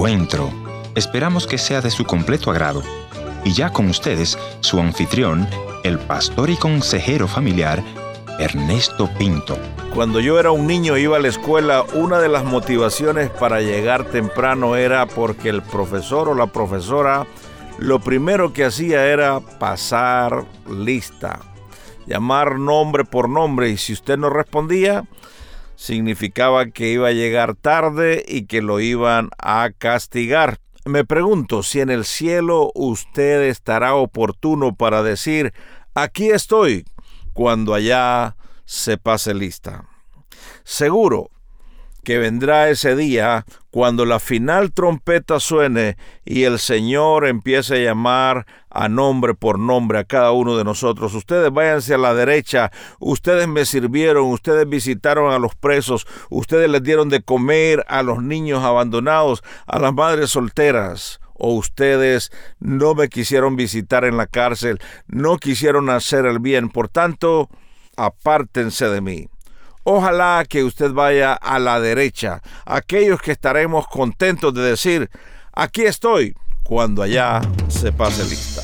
encuentro. Esperamos que sea de su completo agrado. Y ya con ustedes, su anfitrión, el pastor y consejero familiar, Ernesto Pinto. Cuando yo era un niño iba a la escuela, una de las motivaciones para llegar temprano era porque el profesor o la profesora lo primero que hacía era pasar lista, llamar nombre por nombre y si usted no respondía, significaba que iba a llegar tarde y que lo iban a castigar. Me pregunto si en el cielo usted estará oportuno para decir, aquí estoy, cuando allá se pase lista. Seguro que vendrá ese día cuando la final trompeta suene y el Señor empiece a llamar a nombre por nombre a cada uno de nosotros. Ustedes váyanse a la derecha, ustedes me sirvieron, ustedes visitaron a los presos, ustedes les dieron de comer a los niños abandonados, a las madres solteras. O ustedes no me quisieron visitar en la cárcel, no quisieron hacer el bien, por tanto, apártense de mí. Ojalá que usted vaya a la derecha, aquellos que estaremos contentos de decir, aquí estoy, cuando allá se pase lista.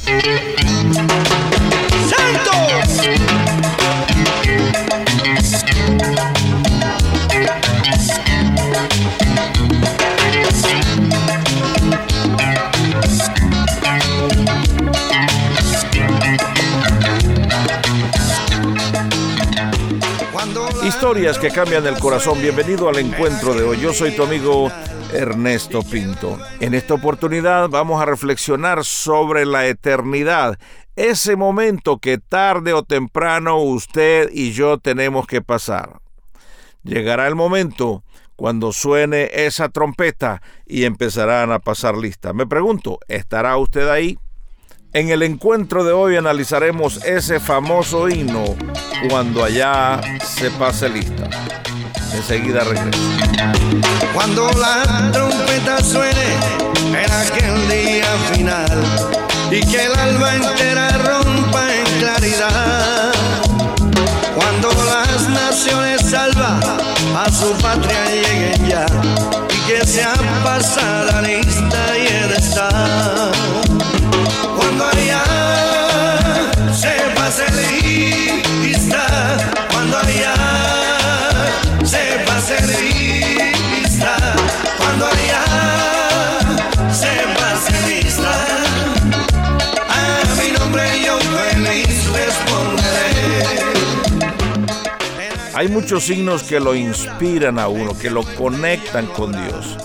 Historias que cambian el corazón. Bienvenido al encuentro de hoy. Yo soy tu amigo Ernesto Pinto. En esta oportunidad vamos a reflexionar sobre la eternidad. Ese momento que tarde o temprano usted y yo tenemos que pasar. Llegará el momento cuando suene esa trompeta y empezarán a pasar lista. Me pregunto, ¿estará usted ahí? En el encuentro de hoy analizaremos ese famoso himno cuando allá se pase lista. Enseguida regreso. Cuando la trompeta suene en aquel día final y que el alba entera rompa en claridad. Cuando las naciones salva a su patria lleguen ya y que sea pasada lista y el está Hay muchos signos que lo inspiran a uno, que lo conectan con Dios.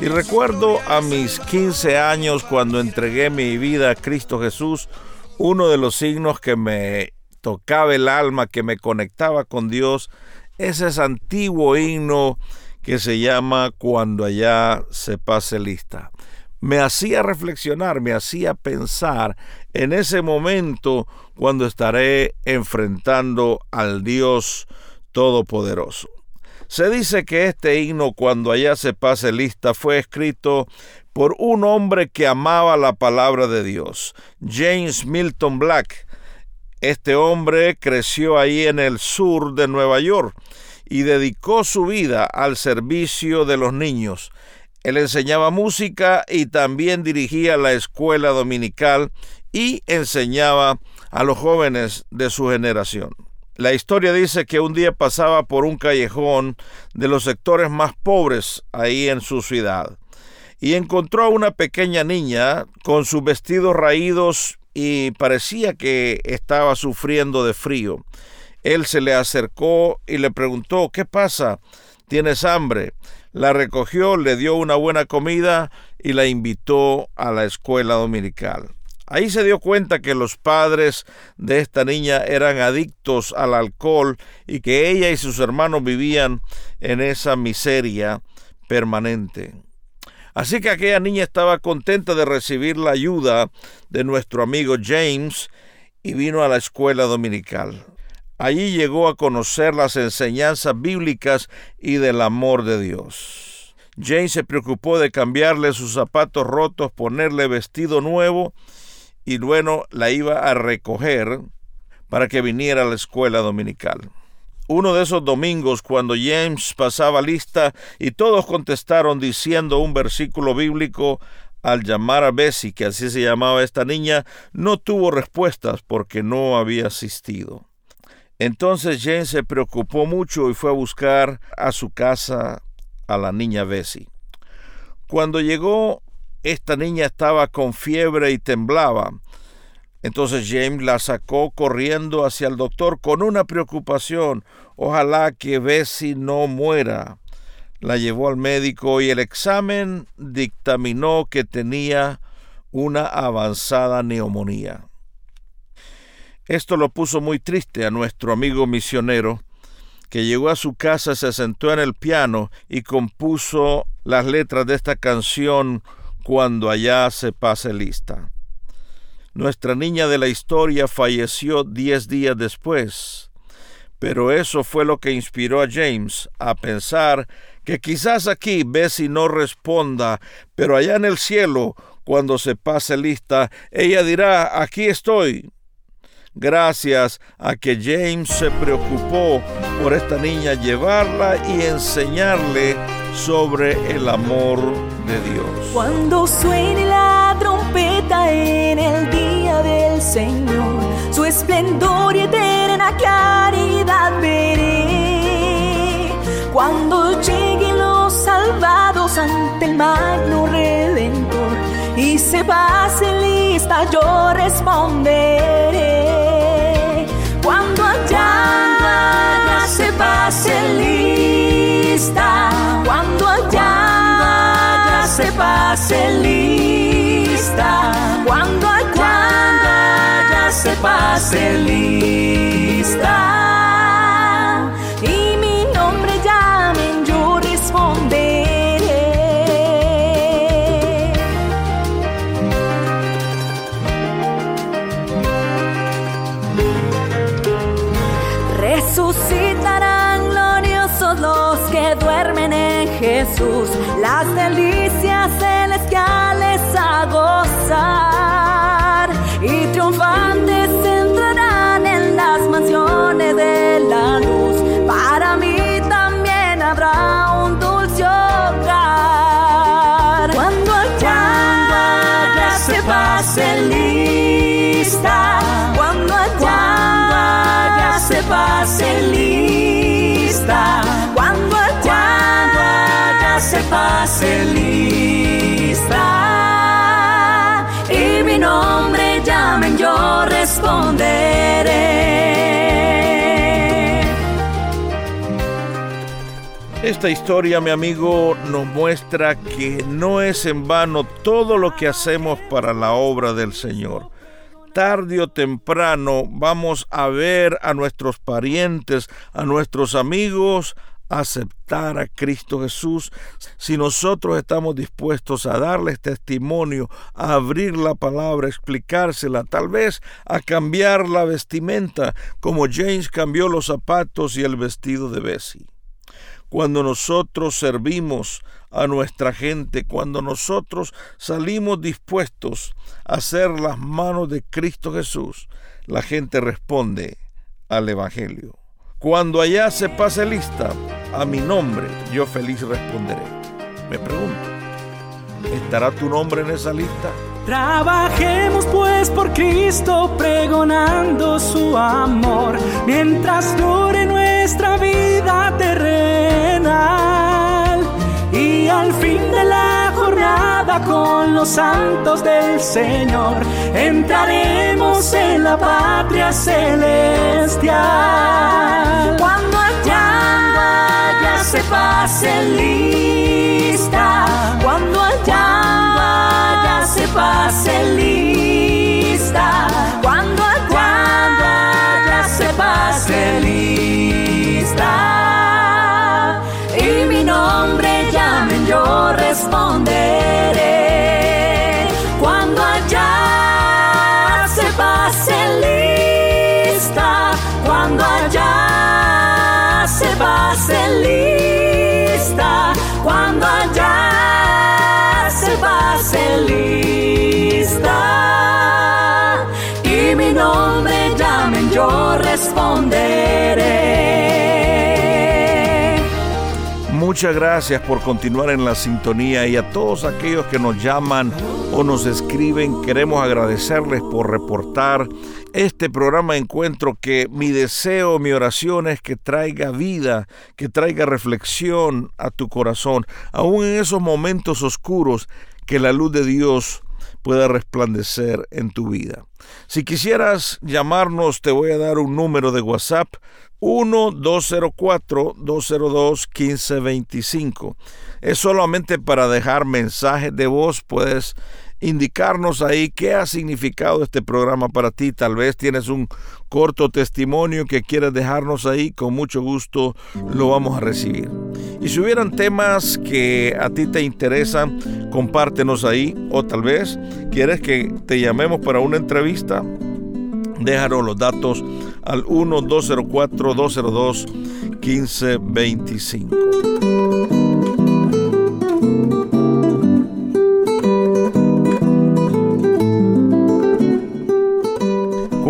Y recuerdo a mis 15 años cuando entregué mi vida a Cristo Jesús, uno de los signos que me tocaba el alma, que me conectaba con Dios, es ese antiguo himno que se llama Cuando allá se pase lista. Me hacía reflexionar, me hacía pensar en ese momento cuando estaré enfrentando al Dios Todopoderoso. Se dice que este himno, cuando allá se pase lista, fue escrito por un hombre que amaba la palabra de Dios, James Milton Black. Este hombre creció ahí en el sur de Nueva York y dedicó su vida al servicio de los niños. Él enseñaba música y también dirigía la escuela dominical y enseñaba a los jóvenes de su generación. La historia dice que un día pasaba por un callejón de los sectores más pobres ahí en su ciudad y encontró a una pequeña niña con sus vestidos raídos y parecía que estaba sufriendo de frío. Él se le acercó y le preguntó, ¿qué pasa? ¿Tienes hambre? La recogió, le dio una buena comida y la invitó a la escuela dominical. Ahí se dio cuenta que los padres de esta niña eran adictos al alcohol y que ella y sus hermanos vivían en esa miseria permanente. Así que aquella niña estaba contenta de recibir la ayuda de nuestro amigo James y vino a la escuela dominical. Allí llegó a conocer las enseñanzas bíblicas y del amor de Dios. James se preocupó de cambiarle sus zapatos rotos, ponerle vestido nuevo y luego la iba a recoger para que viniera a la escuela dominical. uno de esos domingos cuando James pasaba lista y todos contestaron diciendo un versículo bíblico, al llamar a Bessie, que así se llamaba esta niña, no tuvo respuestas porque no había asistido. Entonces James se preocupó mucho y fue a buscar a su casa a la niña Bessie. Cuando llegó, esta niña estaba con fiebre y temblaba. Entonces James la sacó corriendo hacia el doctor con una preocupación. Ojalá que Bessie no muera. La llevó al médico y el examen dictaminó que tenía una avanzada neumonía. Esto lo puso muy triste a nuestro amigo misionero, que llegó a su casa, se sentó en el piano y compuso las letras de esta canción cuando allá se pase lista. Nuestra niña de la historia falleció diez días después, pero eso fue lo que inspiró a James a pensar que quizás aquí Bessie no responda, pero allá en el cielo, cuando se pase lista, ella dirá, aquí estoy, gracias a que James se preocupó por esta niña, llevarla y enseñarle sobre el amor de Dios. Cuando suene la trompeta en el día del Señor, su esplendor y eterna caridad veré. Cuando lleguen los salvados ante el magno redentor y se pase lista, yo responderé. Pase lista, cuando allá se pase lista. Y mi nombre llamen, yo responderé. Resucitarán gloriosos los que duermen en Jesús, las delicias celestiales a gozar y triunfantes entrarán en las mansiones de la luz. Para mí también habrá un dulce hogar. Cuando allá se pase lista, cuando allá se pase lista, y mi nombre llamen yo responderé. Esta historia, mi amigo, nos muestra que no es en vano todo lo que hacemos para la obra del Señor. Tarde o temprano vamos a ver a nuestros parientes, a nuestros amigos, aceptar a Cristo Jesús, si nosotros estamos dispuestos a darles testimonio, a abrir la palabra, explicársela, tal vez a cambiar la vestimenta, como James cambió los zapatos y el vestido de Bessie. Cuando nosotros servimos a nuestra gente, cuando nosotros salimos dispuestos a ser las manos de Cristo Jesús, la gente responde al Evangelio. Cuando allá se pase lista a mi nombre, yo feliz responderé. Me pregunto, ¿estará tu nombre en esa lista? Trabajemos pues por Cristo pregonando su amor mientras dure nuestra vida terrenal y al fin de la jornada con los santos del Señor. Entraremos en la patria celestial. Cuando allá se pase lista, cuando allá se pase lista, cuando allá se pase lista. Y mi nombre Muchas gracias por continuar en la sintonía y a todos aquellos que nos llaman o nos escriben, queremos agradecerles por reportar este programa Encuentro que mi deseo, mi oración es que traiga vida, que traiga reflexión a tu corazón, aún en esos momentos oscuros, que la luz de Dios pueda resplandecer en tu vida. Si quisieras llamarnos, te voy a dar un número de WhatsApp 1-204-202-1525. Es solamente para dejar mensajes de voz, puedes indicarnos ahí qué ha significado este programa para ti. Tal vez tienes un corto testimonio que quieres dejarnos ahí, con mucho gusto lo vamos a recibir. Y si hubieran temas que a ti te interesan, compártenos ahí o tal vez quieres que te llamemos para una entrevista Déjanos los datos al 1-204-202-1525.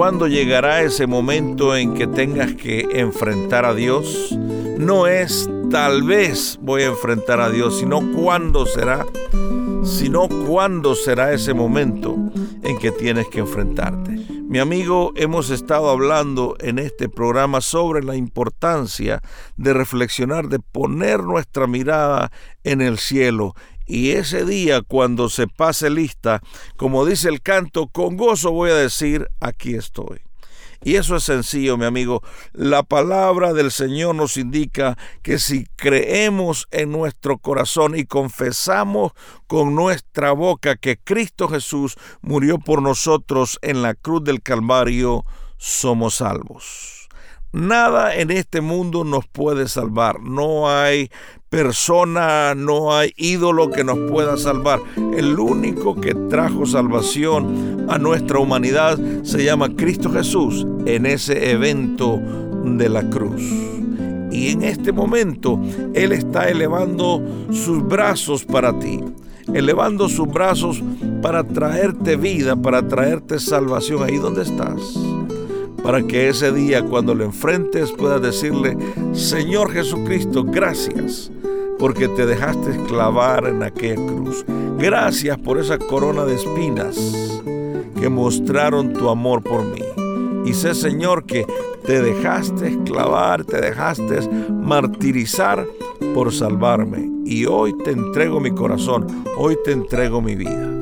¿Cuándo llegará ese momento en que tengas que enfrentar a Dios? No es tal vez voy a enfrentar a Dios, sino cuándo será, sino cuándo será ese momento en que tienes que enfrentarte. Mi amigo, hemos estado hablando en este programa sobre la importancia de reflexionar, de poner nuestra mirada en el cielo. Y ese día, cuando se pase lista, como dice el canto, con gozo voy a decir, aquí estoy. Y eso es sencillo, mi amigo. La palabra del Señor nos indica que si creemos en nuestro corazón y confesamos con nuestra boca que Cristo Jesús murió por nosotros en la cruz del Calvario, somos salvos. Nada en este mundo nos puede salvar. No hay persona, no hay ídolo que nos pueda salvar. El único que trajo salvación a nuestra humanidad se llama Cristo Jesús en ese evento de la cruz. Y en este momento Él está elevando sus brazos para ti, elevando sus brazos para traerte vida, para traerte salvación ahí donde estás para que ese día cuando lo enfrentes puedas decirle, Señor Jesucristo, gracias porque te dejaste clavar en aquella cruz. Gracias por esa corona de espinas que mostraron tu amor por mí. Y sé, Señor, que te dejaste clavar, te dejaste martirizar por salvarme. Y hoy te entrego mi corazón, hoy te entrego mi vida.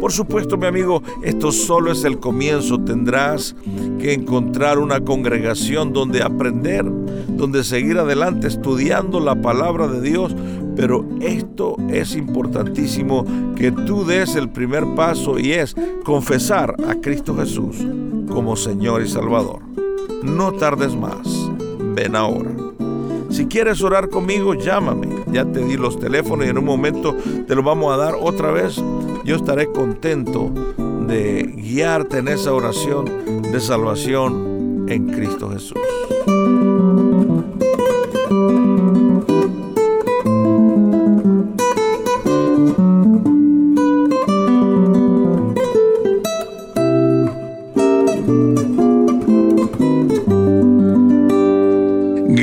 Por supuesto, mi amigo, esto solo es el comienzo. Tendrás que encontrar una congregación donde aprender, donde seguir adelante estudiando la palabra de Dios. Pero esto es importantísimo que tú des el primer paso y es confesar a Cristo Jesús como Señor y Salvador. No tardes más. Ven ahora. Si quieres orar conmigo, llámame. Ya te di los teléfonos y en un momento te los vamos a dar otra vez yo estaré contento de guiarte en esa oración de salvación en Cristo Jesús.